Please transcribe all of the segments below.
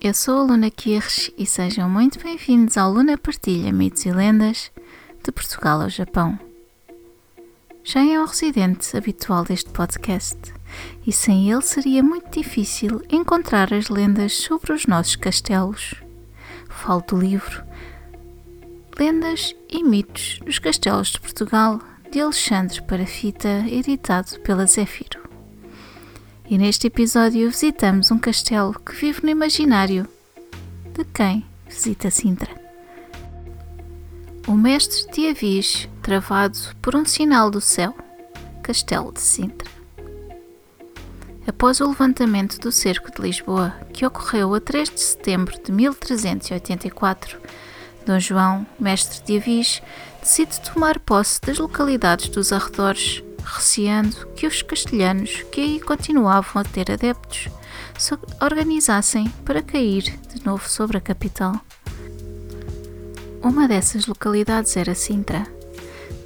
Eu sou a Luna Kirsch e sejam muito bem-vindos ao Luna Partilha Mitos e Lendas de Portugal ao Japão. Já é um residente habitual deste podcast e sem ele seria muito difícil encontrar as lendas sobre os nossos castelos. Falo do livro Lendas e Mitos dos Castelos de Portugal de Alexandre Parafita, editado pela Zéfiro. E neste episódio visitamos um castelo que vive no imaginário de quem visita Sintra. O mestre de Avis, travado por um sinal do céu, Castelo de Sintra. Após o levantamento do cerco de Lisboa, que ocorreu a 3 de setembro de 1384, Dom João, mestre de Avis, decide tomar posse das localidades dos arredores receando que os castelhanos, que aí continuavam a ter adeptos, se organizassem para cair de novo sobre a capital. Uma dessas localidades era Sintra,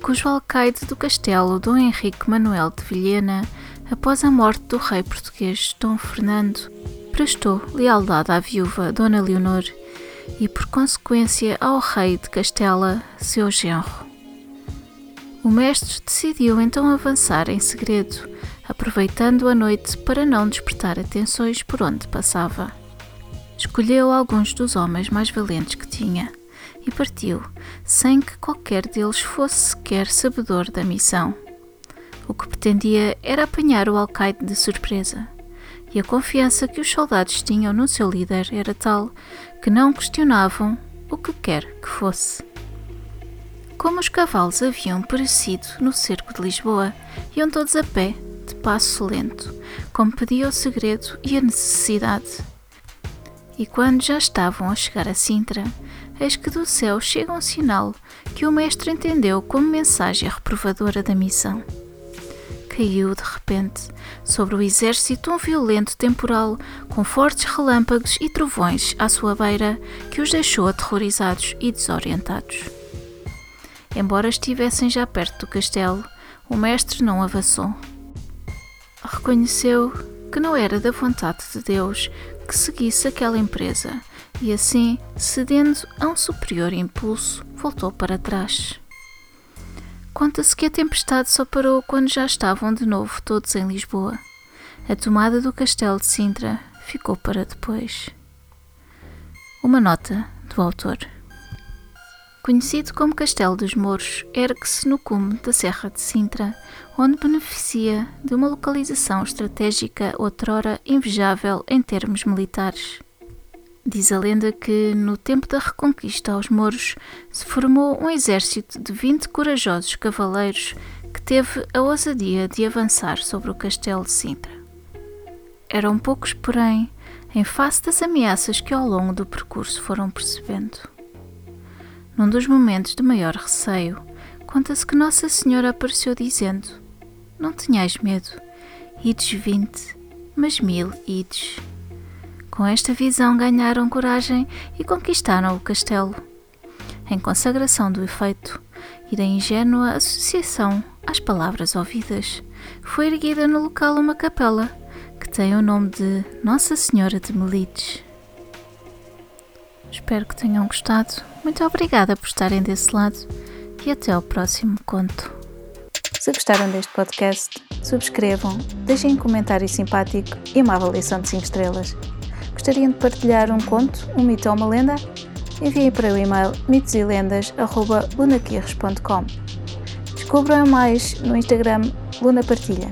cujo alcaide do castelo Dom Henrique Manuel de Vilhena, após a morte do rei português Dom Fernando, prestou lealdade à viúva Dona Leonor e, por consequência, ao rei de Castela, seu genro. O mestre decidiu então avançar em segredo, aproveitando a noite para não despertar atenções por onde passava. Escolheu alguns dos homens mais valentes que tinha e partiu, sem que qualquer deles fosse sequer sabedor da missão. O que pretendia era apanhar o alcaide de surpresa, e a confiança que os soldados tinham no seu líder era tal que não questionavam o que quer que fosse. Como os cavalos haviam perecido no cerco de Lisboa, iam todos a pé, de passo lento, como pedia o segredo e a necessidade. E quando já estavam a chegar a Sintra, eis que do céu chega um sinal que o mestre entendeu como mensagem reprovadora da missão. Caiu de repente sobre o exército um violento temporal com fortes relâmpagos e trovões à sua beira que os deixou aterrorizados e desorientados. Embora estivessem já perto do castelo, o mestre não avançou. Reconheceu que não era da vontade de Deus que seguisse aquela empresa e, assim, cedendo a um superior impulso, voltou para trás. Conta-se que a tempestade só parou quando já estavam de novo todos em Lisboa. A tomada do castelo de Sintra ficou para depois. Uma nota do autor. Conhecido como Castelo dos Mouros, ergue-se no cume da Serra de Sintra, onde beneficia de uma localização estratégica outrora invejável em termos militares. Diz a lenda que, no tempo da reconquista aos mouros, se formou um exército de 20 corajosos cavaleiros que teve a ousadia de avançar sobre o castelo de Sintra. Eram poucos, porém, em face das ameaças que ao longo do percurso foram percebendo. Num dos momentos de maior receio, conta-se que Nossa Senhora apareceu dizendo: Não tenhais medo, ides vinte, mas mil ides. Com esta visão ganharam coragem e conquistaram o castelo. Em consagração do efeito e da ingênua associação às palavras ouvidas, foi erguida no local uma capela que tem o nome de Nossa Senhora de Melides. Espero que tenham gostado. Muito obrigada por estarem desse lado e até ao próximo conto. Se gostaram deste podcast, subscrevam, deixem um comentário simpático e uma avaliação de 5 estrelas. Gostariam de partilhar um conto, um mito ou uma lenda? Enviem para o e-mail mitoselendas.lunaquirres.com Descubram mais no Instagram Luna Partilha.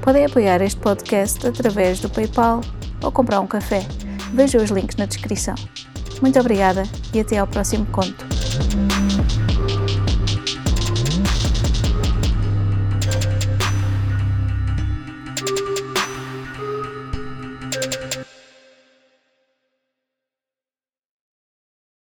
Podem apoiar este podcast através do PayPal ou comprar um café. Vejam os links na descrição. Muito obrigada e até ao próximo conto.